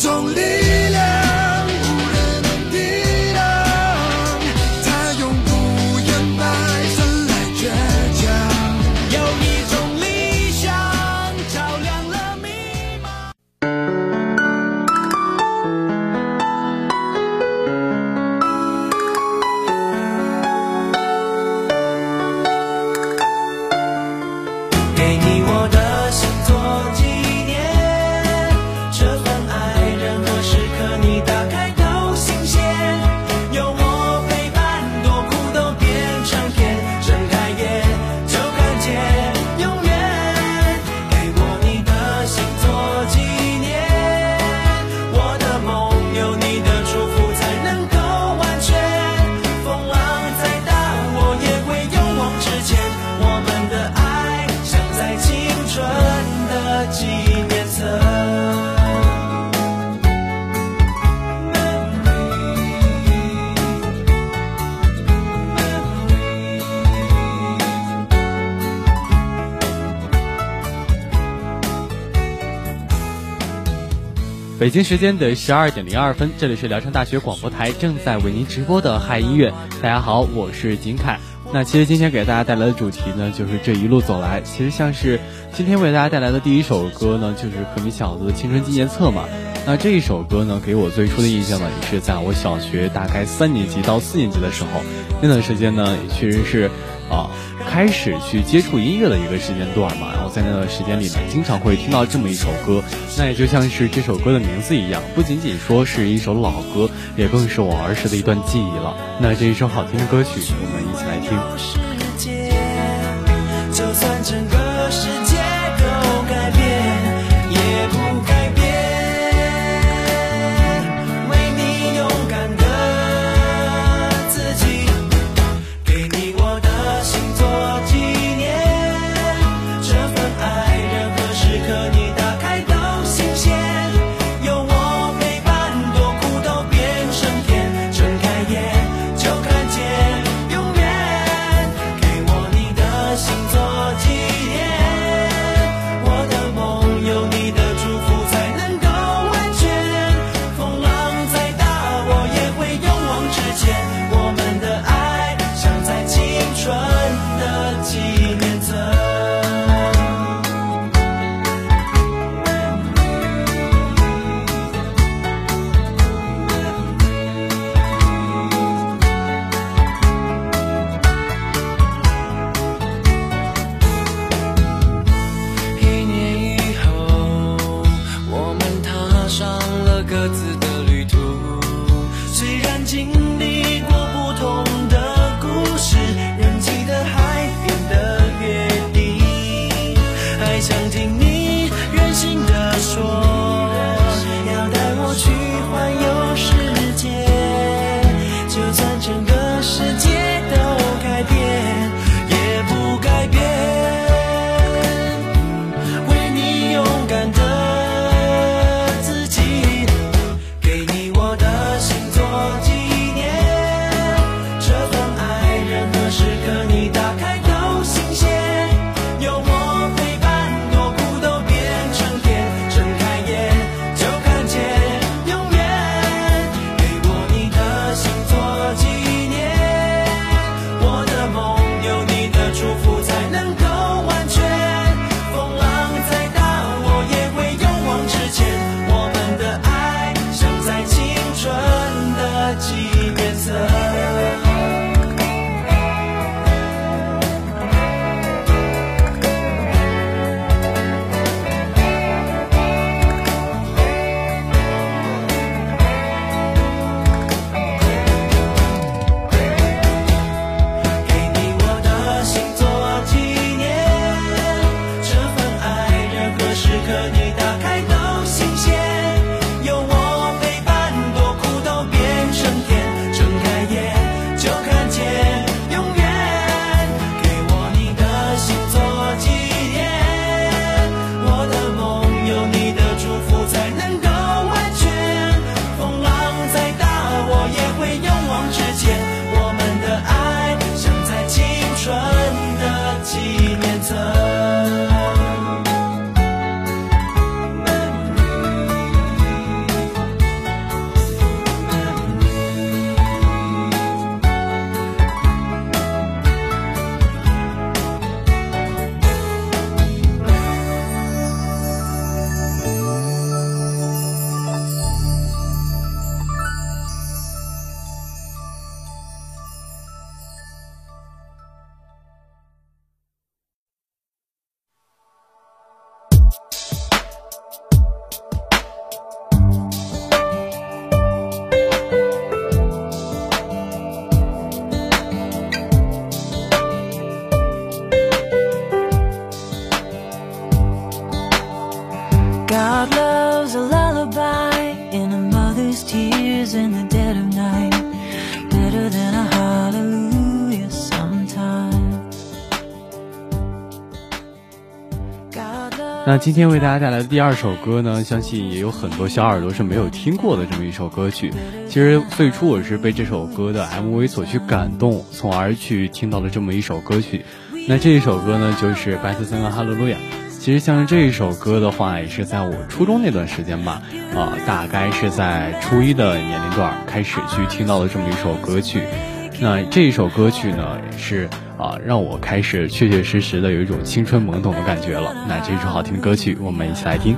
度。有北京时间的十二点零二分，这里是聊城大学广播台正在为您直播的嗨音乐。大家好，我是金凯。那其实今天给大家带来的主题呢，就是这一路走来。其实像是今天为大家带来的第一首歌呢，就是可米小子的《青春纪念册》嘛。那这一首歌呢，给我最初的印象呢，也是在我小学大概三年级到四年级的时候，那段时间呢，也确实是。啊，开始去接触音乐的一个时间段嘛，然后在那段时间里呢，经常会听到这么一首歌，那也就像是这首歌的名字一样，不仅仅说是一首老歌，也更是我儿时的一段记忆了。那这一首好听的歌曲，我们一起来听。那今天为大家带来的第二首歌呢，相信也有很多小耳朵是没有听过的这么一首歌曲。其实最初我是被这首歌的 MV 所去感动，从而去听到了这么一首歌曲。那这一首歌呢，就是白色森和哈利路亚。其实像这一首歌的话，也是在我初中那段时间吧，啊，大概是在初一的年龄段开始去听到了这么一首歌曲。那这一首歌曲呢，是啊，让我开始确确实实的有一种青春懵懂的感觉了。那这首好听的歌曲，我们一起来听。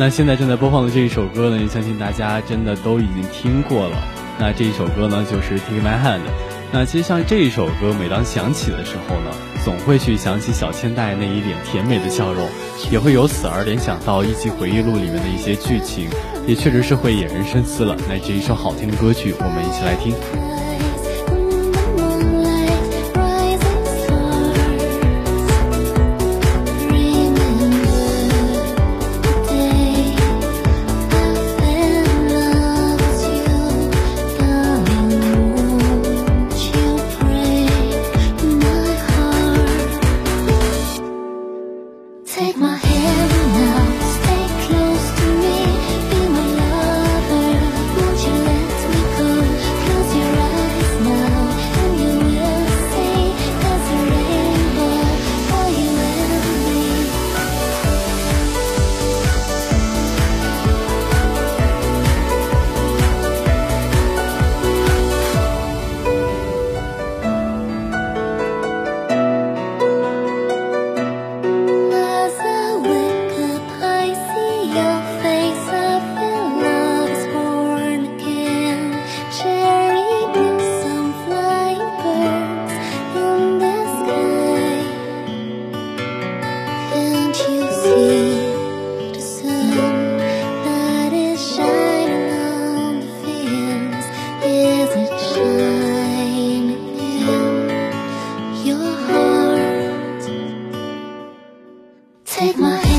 那现在正在播放的这一首歌呢，相信大家真的都已经听过了。那这一首歌呢，就是《Take My Hand》。那其实像这一首歌，每当响起的时候呢，总会去想起小千代那一脸甜美的笑容，也会由此而联想到《一集回忆录》里面的一些剧情，也确实是会引人深思了。那这一首好听的歌曲，我们一起来听。Take my hand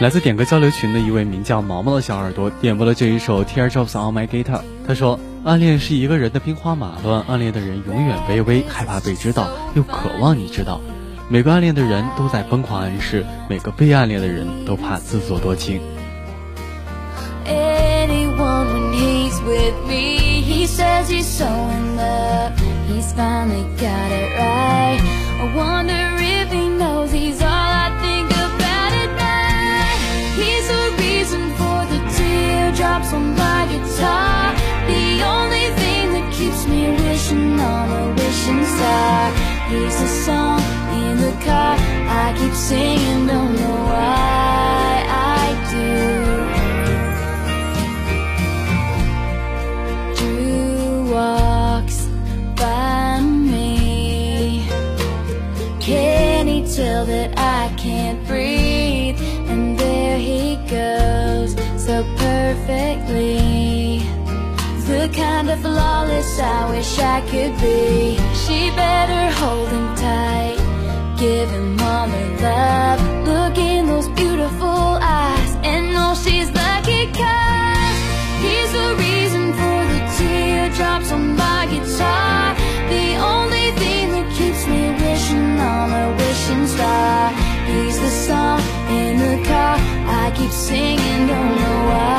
来自点歌交流群的一位名叫毛毛的小耳朵点播了这一首《Teardrops on My Guitar》。他说：“暗恋是一个人的兵荒马乱，暗恋的人永远卑微，害怕被知道，又渴望你知道。每个暗恋的人都在疯狂暗示，每个被暗恋的人都怕自作多情。” drops my guitar The only thing that keeps me wishing on a wishing star He's the song in the car. I keep singing, don't know why perfectly The kind of flawless I wish I could be. She better hold him tight. Give him all her love. Look in those beautiful eyes And know she's lucky cause He's the reason for the teardrops on my guitar. The only thing that keeps me wishing on a wishing star. He's the song in the car. I keep singing, don't know why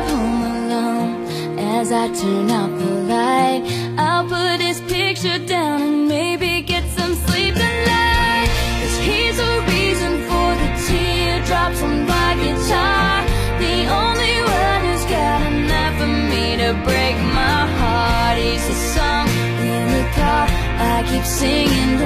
drive home alone. As I turn out the light I'll put his picture down and maybe get some sleep tonight Cause he's the reason for the teardrops on my guitar. The only one who's got enough for me to break my heart He's the song in the car. I keep singing,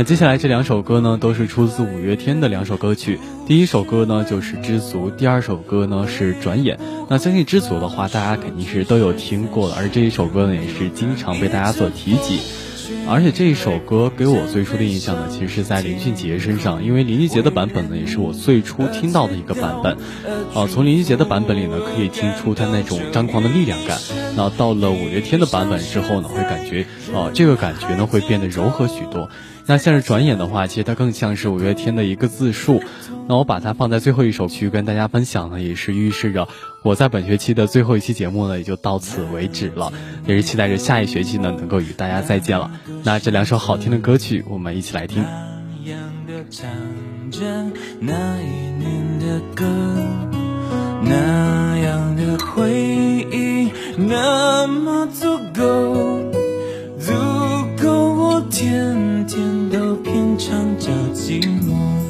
那接下来这两首歌呢，都是出自五月天的两首歌曲。第一首歌呢就是《知足》，第二首歌呢是《转眼》。那相信《知足》的话，大家肯定是都有听过了，而这一首歌呢，也是经常被大家所提及。而且这一首歌给我最初的印象呢，其实是在林俊杰身上，因为林俊杰的版本呢，也是我最初听到的一个版本。呃，从林俊杰的版本里呢，可以听出他那种张狂的力量感。那到了五月天的版本之后呢，会感觉，呃，这个感觉呢会变得柔和许多。那像是转眼的话，其实它更像是五月天的一个自述。那我把它放在最后一首去跟大家分享呢，也是预示着我在本学期的最后一期节目呢，也就到此为止了，也是期待着下一学期呢能够与大家再见了。那这两首好听的歌曲，我们一起来听。那样的回忆，那么足够。足够我天天都品尝着寂寞。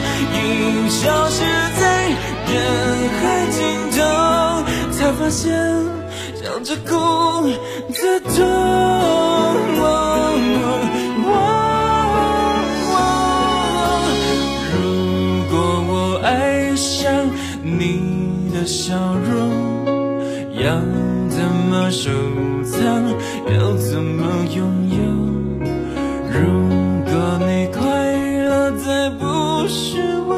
消失在人海尽头，才发现笑着哭，的痛。如果我爱上你的笑容要怎么收藏？要怎么拥有？如果你快乐，再不是我，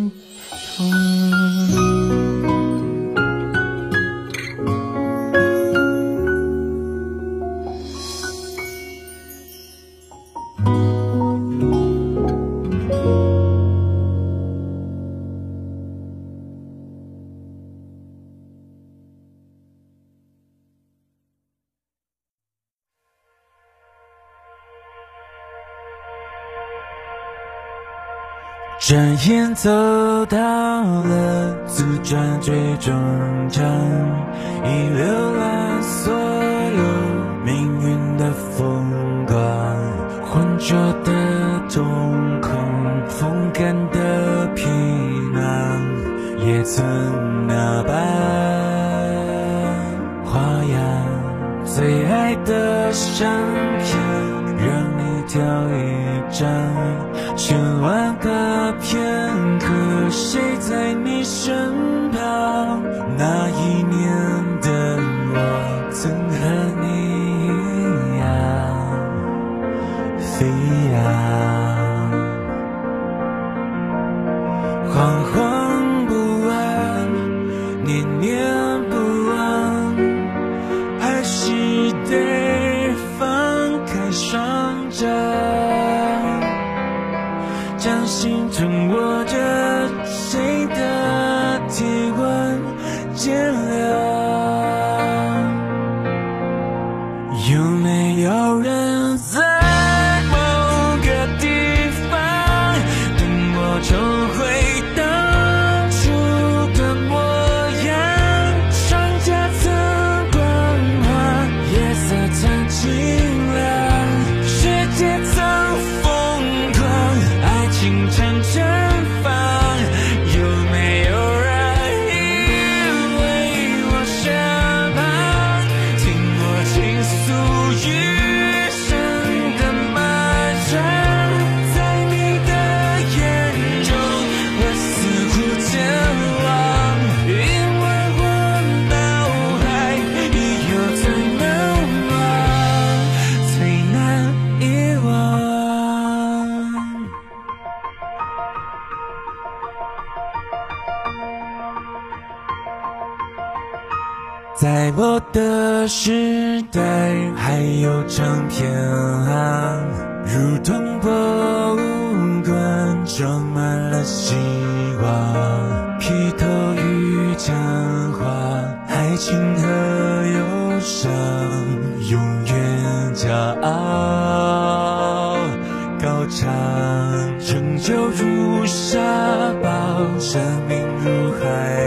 转眼走到了自转，最终章已浏览所有命运的风光。浑浊的瞳孔，风干的皮囊，也曾那般花样。最爱的相片，让你挑一张。千万个片刻谁在你身旁那一年的我曾和你一样飞扬惶惶不安念念生命如海。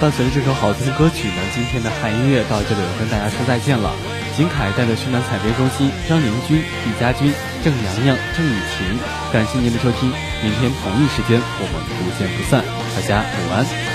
伴随着这首好听的歌曲呢，今天的汉音乐到这里要跟大家说再见了。景凯带着宣南采编中心张林军、李佳军、郑娘娘、郑雨晴，感谢您的收听。明天同一时间，我们不见不散。大家午安。